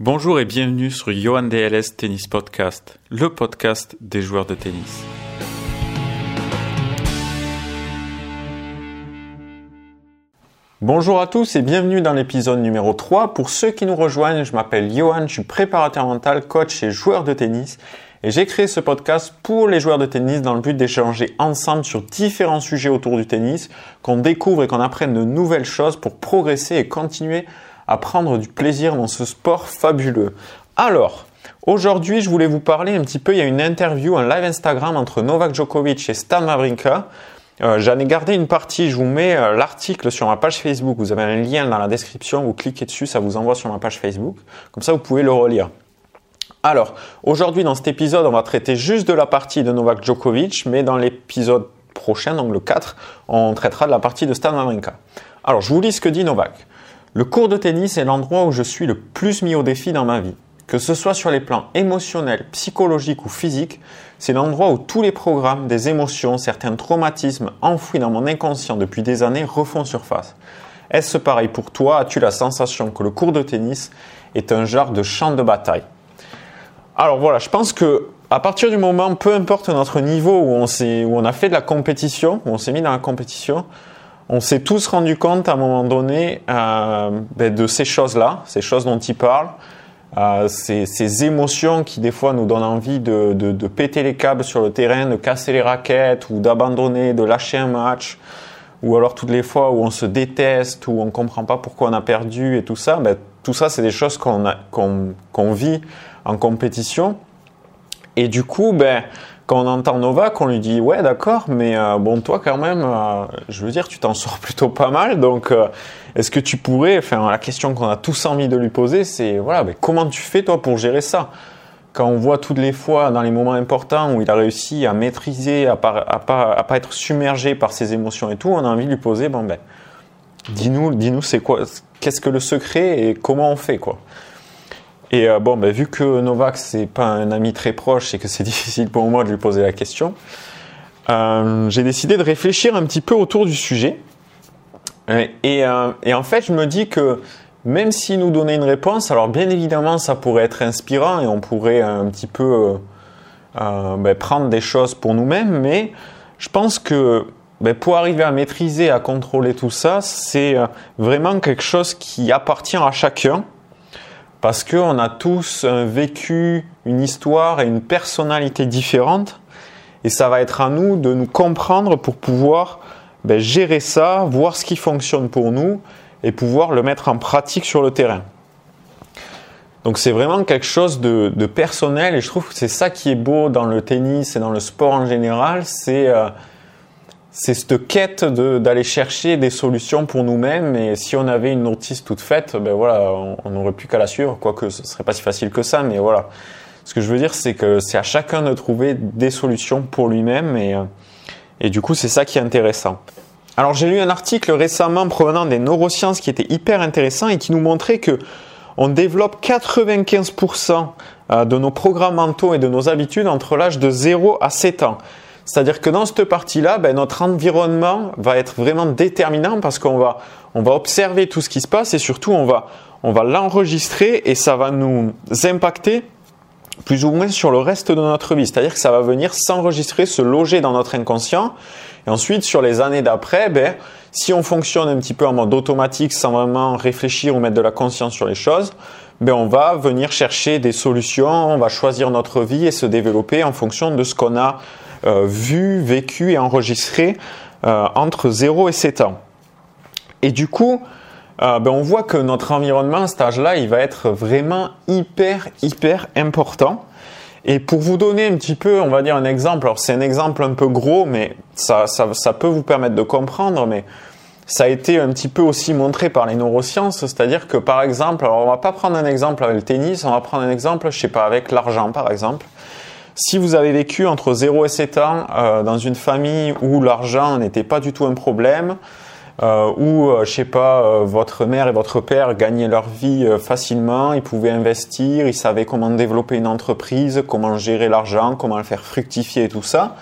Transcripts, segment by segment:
Bonjour et bienvenue sur Johan DLS Tennis Podcast, le podcast des joueurs de tennis. Bonjour à tous et bienvenue dans l'épisode numéro 3. Pour ceux qui nous rejoignent, je m'appelle Johan, je suis préparateur mental, coach et joueur de tennis. Et j'ai créé ce podcast pour les joueurs de tennis dans le but d'échanger ensemble sur différents sujets autour du tennis, qu'on découvre et qu'on apprenne de nouvelles choses pour progresser et continuer à prendre du plaisir dans ce sport fabuleux. Alors, aujourd'hui, je voulais vous parler un petit peu, il y a une interview, un live Instagram entre Novak Djokovic et Stan Wawrinka. Euh, J'en ai gardé une partie, je vous mets euh, l'article sur ma page Facebook, vous avez un lien dans la description, vous cliquez dessus, ça vous envoie sur ma page Facebook, comme ça vous pouvez le relire. Alors, aujourd'hui dans cet épisode, on va traiter juste de la partie de Novak Djokovic, mais dans l'épisode prochain, donc le 4, on traitera de la partie de Stan Wawrinka. Alors, je vous lis ce que dit Novak. Le cours de tennis est l'endroit où je suis le plus mis au défi dans ma vie. Que ce soit sur les plans émotionnels, psychologiques ou physiques, c'est l'endroit où tous les programmes, des émotions, certains traumatismes enfouis dans mon inconscient depuis des années refont surface. Est-ce pareil pour toi? As-tu la sensation que le cours de tennis est un genre de champ de bataille? Alors voilà, je pense que à partir du moment, peu importe notre niveau on, où on a fait de la compétition, où on s'est mis dans la compétition, on s'est tous rendu compte à un moment donné euh, ben, de ces choses-là, ces choses dont il parle, euh, ces, émotions qui des fois nous donnent envie de, péter les câbles sur le terrain, de casser les raquettes ou d'abandonner, de lâcher un match, ou alors toutes les fois où on se déteste, où on comprend pas pourquoi on a perdu et tout ça. Ben, tout ça, c'est des choses qu'on qu'on vit en compétition. Et du coup, ben, quand on entend Novak, on lui dit ouais d'accord, mais euh, bon toi quand même, euh, je veux dire tu t'en sors plutôt pas mal, donc euh, est-ce que tu pourrais, enfin la question qu'on a tous envie de lui poser, c'est voilà, mais comment tu fais toi pour gérer ça? Quand on voit toutes les fois dans les moments importants où il a réussi à maîtriser, à pas, à pas, à pas être submergé par ses émotions et tout, on a envie de lui poser bon ben dis-nous, dis-nous c'est quoi, qu'est-ce que le secret et comment on fait quoi? Et euh, bon, ben, vu que Novak c'est pas un ami très proche et que c'est difficile pour moi de lui poser la question, euh, j'ai décidé de réfléchir un petit peu autour du sujet. Et, euh, en fait, je me dis que même s'il nous donnait une réponse, alors bien évidemment, ça pourrait être inspirant et on pourrait un petit peu ben, prendre des choses pour nous-mêmes, mais je pense que ben, pour arriver à maîtriser, à contrôler tout ça, c'est vraiment quelque chose qui appartient à chacun parce qu'on a tous vécu une histoire et une personnalité différente, et ça va être à nous de nous comprendre pour pouvoir ben, gérer ça, voir ce qui fonctionne pour nous, et pouvoir le mettre en pratique sur le terrain. Donc c'est vraiment quelque chose de, de, personnel, et je trouve que c'est ça qui est beau dans le tennis et dans le sport en général, c'est euh, c'est cette quête d'aller chercher des solutions pour nous-mêmes. Et si on avait une notice toute faite, ben voilà, on n'aurait plus qu'à la suivre. Quoique ce serait pas si facile que ça, mais voilà. Ce que je veux dire, c'est que c'est à chacun de trouver des solutions pour lui-même. Et, euh, et du coup, c'est ça qui est intéressant. Alors, j'ai lu un article récemment provenant des neurosciences qui était hyper intéressant et qui nous montrait que on développe 95% euh, de nos programmes mentaux et de nos habitudes entre l'âge de 0 à 7 ans. C'est-à-dire que dans cette partie-là, ben, notre environnement va être vraiment déterminant parce qu'on va, on va observer tout ce qui se passe et surtout on va, on va l'enregistrer et ça va nous impacter plus ou moins sur le reste de notre vie. C'est-à-dire que ça va venir s'enregistrer, se loger dans notre inconscient. Et ensuite, sur les années d'après, ben, si on fonctionne un petit peu en mode automatique sans vraiment réfléchir ou mettre de la conscience sur les choses, ben on va venir chercher des solutions, on va choisir notre vie et se développer en fonction de ce qu'on a vu, vécu et enregistré euh, entre 0 et 7 ans. Et du coup, euh, ben on voit que notre environnement à cet âge-là, il va être vraiment hyper, hyper important. Et pour vous donner un petit peu, on va dire un exemple, alors c'est un exemple un peu gros, mais ça, ça, ça, peut vous permettre de comprendre, mais ça a été un petit peu aussi montré par les neurosciences, c'est-à-dire que par exemple, alors on va pas prendre un exemple avec le tennis, on va prendre un exemple, je sais pas, avec l'argent par exemple. Si vous avez vécu entre 0 et 7 ans euh, dans une famille où l'argent n'était pas du tout un problème, euh, où, euh, je sais pas, euh, votre mère et votre père gagnaient leur vie euh, facilement, ils pouvaient investir, ils savaient comment développer une entreprise, comment gérer l'argent, comment le faire fructifier et tout ça.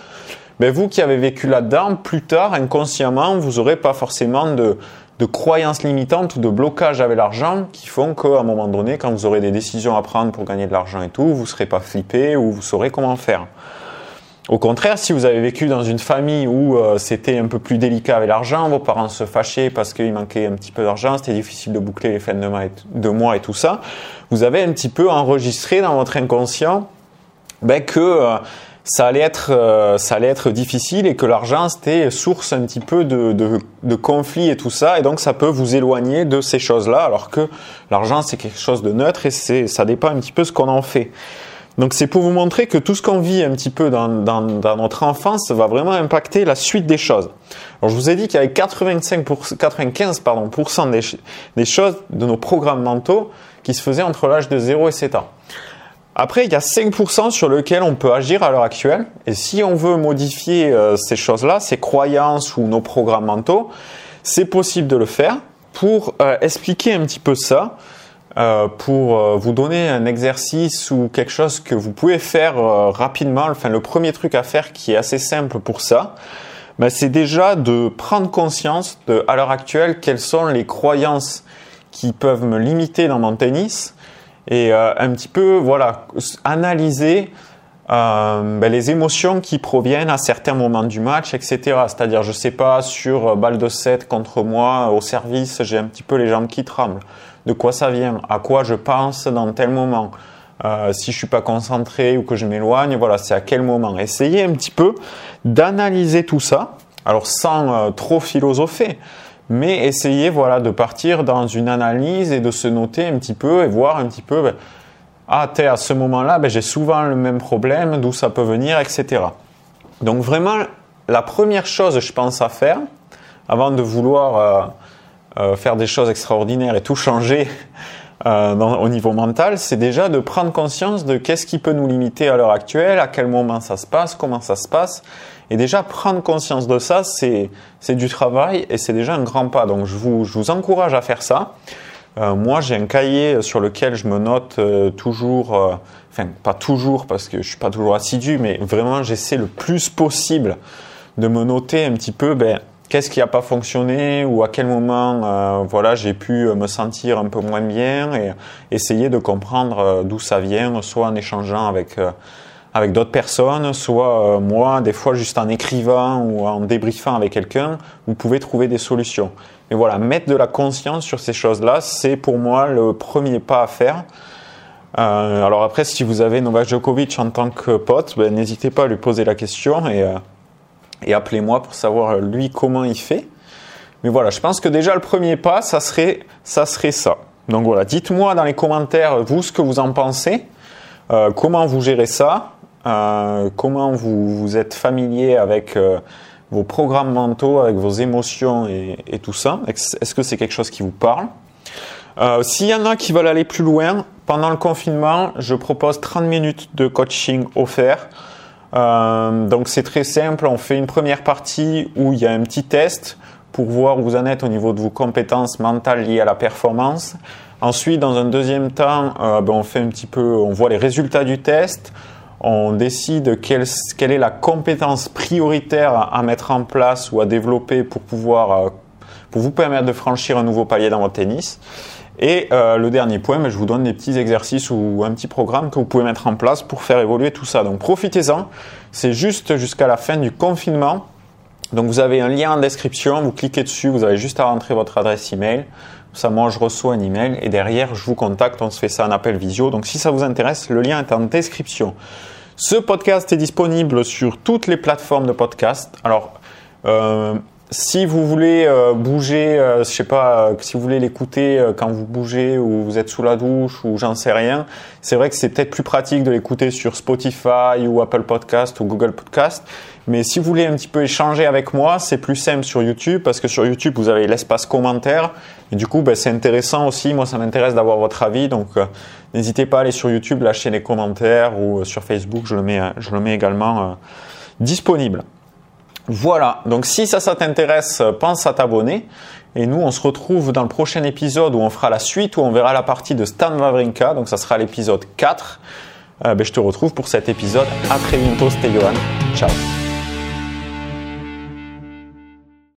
Mais vous qui avez vécu là-dedans, plus tard, inconsciemment, vous n'aurez pas forcément de, de croyances limitantes ou de blocages avec l'argent qui font qu'à un moment donné, quand vous aurez des décisions à prendre pour gagner de l'argent et tout, vous ne serez pas flippé ou vous saurez comment faire. Au contraire, si vous avez vécu dans une famille où euh, c'était un peu plus délicat avec l'argent, vos parents se fâchaient parce qu'il manquait un petit peu d'argent, c'était difficile de boucler les fins de mois, et, tout ça, vous avez un petit peu enregistré dans votre inconscient ben, que euh, ça allait être euh, ça allait être difficile et que l'argent c'était source un petit peu de, de, de conflits et tout ça et donc ça peut vous éloigner de ces choses là alors que l'argent c'est quelque chose de neutre et c'est ça dépend un petit peu ce qu'on en fait. Donc c'est pour vous montrer que tout ce qu'on vit un petit peu dans, dans, dans, notre enfance va vraiment impacter la suite des choses. Alors je vous ai dit avait 85 95 pardon, des, des choses de nos programmes mentaux qui se faisaient entre l'âge de 0 et 7 ans. Après, il y a 5% sur lequel on peut agir à l'heure actuelle. Et si on veut modifier euh, ces choses-là, ces croyances ou nos programmes mentaux, c'est possible de le faire. Pour euh, expliquer un petit peu ça, euh, pour vous donner un exercice ou quelque chose que vous pouvez faire rapidement, enfin le premier truc à faire qui est assez simple pour ça, ben, c'est déjà de prendre conscience de, à l'heure actuelle, quelles sont les croyances qui peuvent me limiter dans mon tennis et euh, un petit peu voilà analyser euh, ben, les émotions qui proviennent à certains moments du match, etc. C'est-à-dire, je sais pas, sur euh, balle de 7 contre moi, au service, j'ai un petit peu les jambes qui tremblent. De quoi ça vient? À quoi je pense dans tel moment? Si je suis pas concentré ou que je m'éloigne, voilà, c'est à quel moment? Essayez un petit peu d'analyser tout ça. Alors, sans trop philosopher, mais essayez voilà de partir dans une analyse et de se noter un petit peu et voir un petit peu ben, ah à ce moment-là ben, j'ai souvent le même problème d'où ça peut venir etc donc vraiment la première chose je pense à faire avant de vouloir euh, euh, faire des choses extraordinaires et tout changer euh, au niveau mental, c'est déjà de prendre conscience de qu'est-ce qui peut nous limiter à l'heure actuelle, à quel moment ça se passe, comment ça se passe, et déjà, prendre conscience de ça, c'est, du travail et c'est déjà un grand pas. Donc, je vous, je vous encourage à faire ça. Euh, moi, j'ai un cahier sur lequel je me note euh, toujours, euh, enfin, pas toujours parce que je suis pas toujours assidu, mais vraiment, j'essaie le plus possible de me noter un petit peu, ben, qu'est-ce qui n'a pas fonctionné ou à quel moment, voilà, j'ai pu me sentir un peu moins bien et essayer de comprendre d'où ça vient, soit en échangeant avec avec d'autres personnes, soit euh, moi, des fois juste en écrivant ou en débriefant avec quelqu'un, vous pouvez trouver des solutions. Mais voilà, mettre de la conscience sur ces choses-là, c'est pour moi le premier pas à faire. Euh, alors après, si vous avez Novak Djokovic en tant que pote, ben, n'hésitez pas à lui poser la question et, euh, appelez-moi pour savoir lui comment il fait. Mais voilà, je pense que déjà le premier pas, ça serait ça. Serait ça. Donc voilà, dites-moi dans les commentaires vous ce que vous en pensez, comment vous gérez ça, euh, comment vous, vous, êtes familier avec euh, vos programmes mentaux, avec vos émotions et, tout ça? Est-ce que c'est quelque chose qui vous parle? Euh, S'il y en a qui veulent aller plus loin, pendant le confinement, je propose 30 minutes de coaching offert. Donc c'est très simple, on fait une première partie où il y a un petit test pour voir où vous en êtes au niveau de vos compétences mentales liées à la performance. Ensuite, dans un deuxième temps, ben on fait un petit peu, on voit les résultats du test on décide quelle, est la compétence prioritaire à mettre en place ou à développer pour pouvoir euh, vous permettre de franchir un nouveau palier dans votre tennis. Et euh, le dernier point, je vous donne des petits exercices ou un petit programme que vous pouvez mettre en place pour faire évoluer tout ça. Donc profitez-en. C'est juste jusqu'à la fin du confinement. Donc vous avez un lien en description, vous cliquez dessus, vous avez juste à rentrer votre adresse email. Ça, moi, je reçois un email et derrière, je vous contacte. On se fait ça en appel visio. Donc, si ça vous intéresse, le lien est en description. Ce podcast est disponible sur toutes les plateformes de podcast. Alors, euh, si vous voulez euh, bouger, euh, je sais pas, euh, si vous voulez l'écouter quand vous bougez ou vous êtes sous la douche ou j'en sais rien, c'est vrai que c'est peut-être plus pratique de l'écouter sur Spotify ou Apple Podcast ou Google Podcast. Mais si vous voulez un petit peu échanger avec moi, c'est plus simple sur YouTube parce que sur YouTube, vous avez l'espace commentaire. Et du coup, ben, c'est intéressant aussi. Moi, ça m'intéresse d'avoir votre avis. Donc, euh, n'hésitez pas à aller sur YouTube, lâcher des commentaires ou euh, sur Facebook, je le mets, euh, je le mets également disponible. Voilà. Donc, si ça, ça t'intéresse, pense à t'abonner. Et nous, on se retrouve dans le prochain épisode où on fera la suite, où on verra la partie de Stan Wawrinka. Donc, ça sera l'épisode 4. Ben, je te retrouve pour cet épisode. À très bientôt, c'était Johan. Ciao.